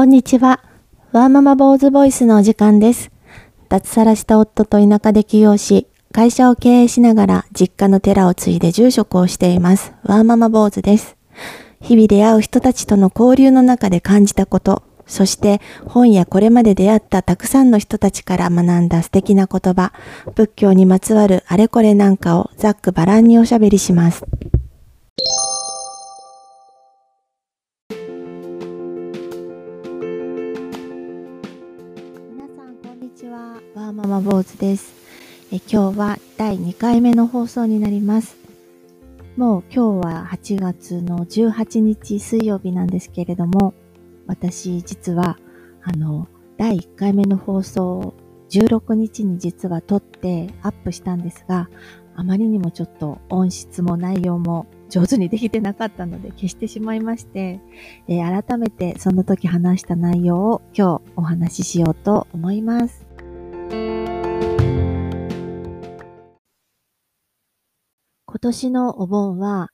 こんにちは。ワーママ坊主ボイスのお時間です。脱サラした夫と田舎で起業し、会社を経営しながら実家の寺を継いで住職をしています。ワーママ坊主です。日々出会う人たちとの交流の中で感じたこと、そして本やこれまで出会ったたくさんの人たちから学んだ素敵な言葉、仏教にまつわるあれこれなんかをざっくばらんにおしゃべりします。ママ坊主です。え今日は第2回目の放送になります。もう今日は8月の18日水曜日なんですけれども、私実はあの第1回目の放送を16日に実は撮ってアップしたんですが、あまりにもちょっと音質も内容も上手にできてなかったので消してしまいまして、えー改めてその時話した内容を今日お話ししようと思います。今年のお盆は、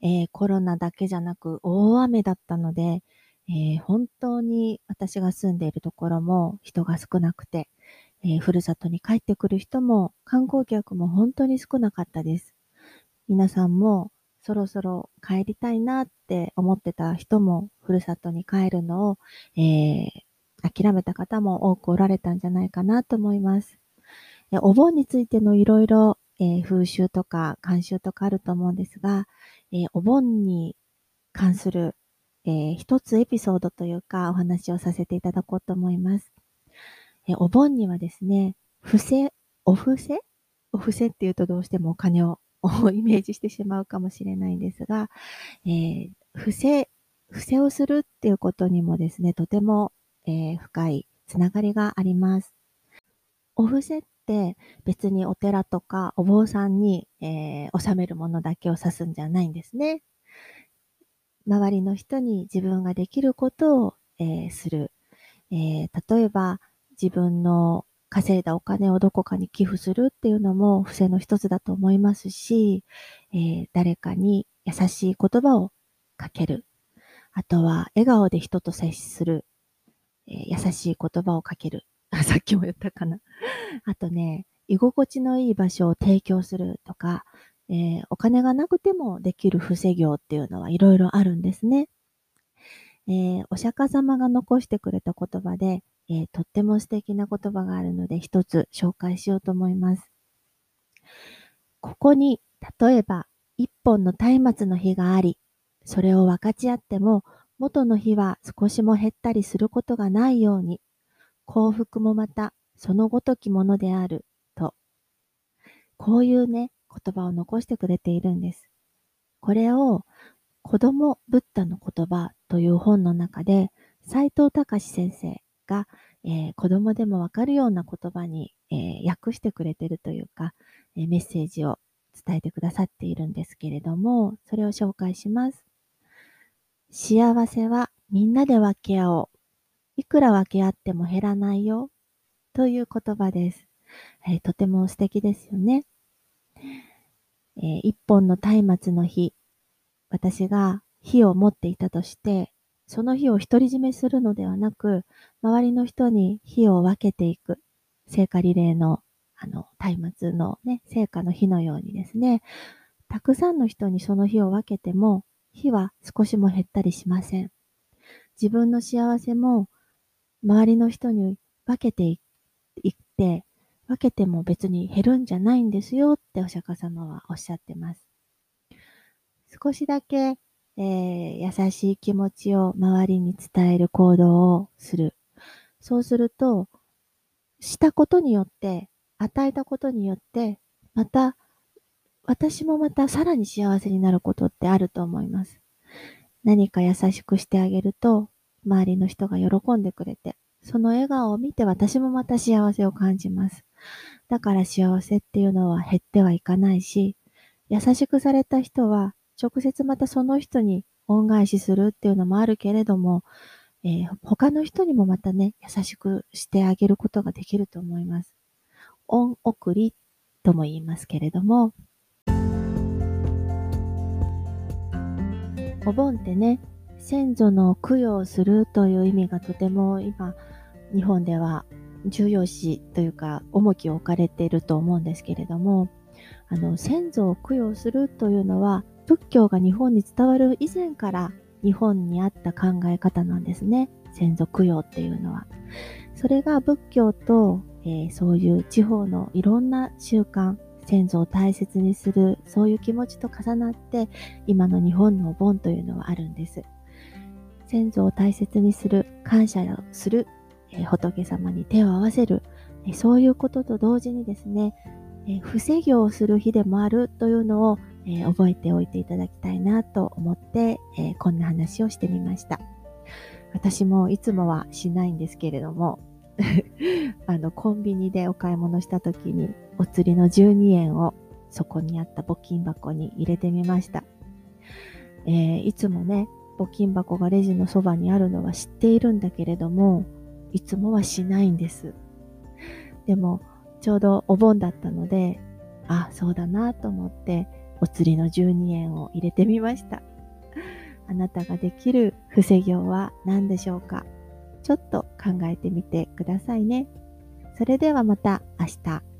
えーコロナだけじゃなく大雨だったので、えー本当に私が住んでいるところも人が少なくて、えーふるさとに帰ってくる人も観光客も本当に少なかったです。皆さんもそろそろ帰りたいなって思ってた人もふるさとに帰るのを、えー諦めた方も多くおられたんじゃないかなと思います。お盆についてのいろいろえー風習とか慣習とかあると思うんですが、えーお盆に関する、えー一つエピソードというかお話をさせていただこうと思います。えーお盆にはですね、伏せ、お布施？お布施っていうとどうしてもお金 をイメージしてしまうかもしれないんですが、えー伏せ、伏せをするっていうことにもですね、とても、えー深いつながりがあります。お布施って別にお寺とかお坊さんに、えー納めるものだけを指すんじゃないんですね。周りの人に自分ができることを、えーする、えー例えば自分の稼いだお金をどこかに寄付するっていうのも不正の一つだと思いますし、えー誰かに優しい言葉をかける。あとは笑顔で人と接する。え優しい言葉をかける。さっきも言ったかな。あとね、居心地のいい場所を提供するとか、えーお金がなくてもできる不正業っていうのはいろいろあるんですね。えーお釈迦様が残してくれた言葉で、えーとっても素敵な言葉があるので一つ紹介しようと思います。ここに、例えば、一本の松明の火があり、それを分かち合っても、元の火は少しも減ったりすることがないように、幸福もまたそのごときものである、と。こういうね、言葉を残してくれているんです。これを、子供ブッダの言葉という本の中で、斎藤隆先生が、えー子供でもわかるような言葉に、えー訳してくれているというか、えーメッセージを伝えてくださっているんですけれども、それを紹介します。幸せはみんなで分け合おう。いくら分け合っても減らないよ。という言葉です。えーとても素敵ですよね。えー一本の松明の火。私が火を持っていたとして、その火を独り占めするのではなく、周りの人に火を分けていく。聖火リレーの、あの、松明のね、聖火の火のようにですね、たくさんの人にその火を分けても、火は少しも減ったりしません。自分の幸せも、周りの人に分けていって、分けても別に減るんじゃないんですよってお釈迦様はおっしゃってます。少しだけ、えー優しい気持ちを周りに伝える行動をする。そうすると、したことによって、与えたことによって、また、私もまたさらに幸せになることってあると思います。何か優しくしてあげると、周りの人が喜んでくれて、その笑顔を見て私もまた幸せを感じます。だから幸せっていうのは減ってはいかないし、優しくされた人は直接またその人に恩返しするっていうのもあるけれども、えー他の人にもまたね、優しくしてあげることができると思います。恩送りとも言いますけれども、お盆ってね、先祖の供養するという意味がとても今、日本では重要視というか重きを置かれていると思うんですけれども、あの、先祖を供養するというのは仏教が日本に伝わる以前から日本にあった考え方なんですね。先祖供養っていうのは。それが仏教と、えー、そういう地方のいろんな習慣、先祖を大切にする、そういう気持ちと重なって、今の日本のお盆というのはあるんです。先祖を大切にする、感謝をする、え、仏様に手を合わせる、え、そういうことと同時にですね、え、不正業をする日でもあるというのを、え覚えておいていただきたいなと思って、えこんな話をしてみました。私もいつもはしないんですけれども、あの、コンビニでお買い物した時に、お釣りの12円をそこにあった募金箱に入れてみました。えー、いつもね、募金箱がレジのそばにあるのは知っているんだけれども、いつもはしないんです。でも、ちょうどお盆だったので、あ、そうだなと思って、お釣りの12円を入れてみました。あなたができる伏せ行は何でしょうか？ちょっと考えてみてくださいね。それではまた明日。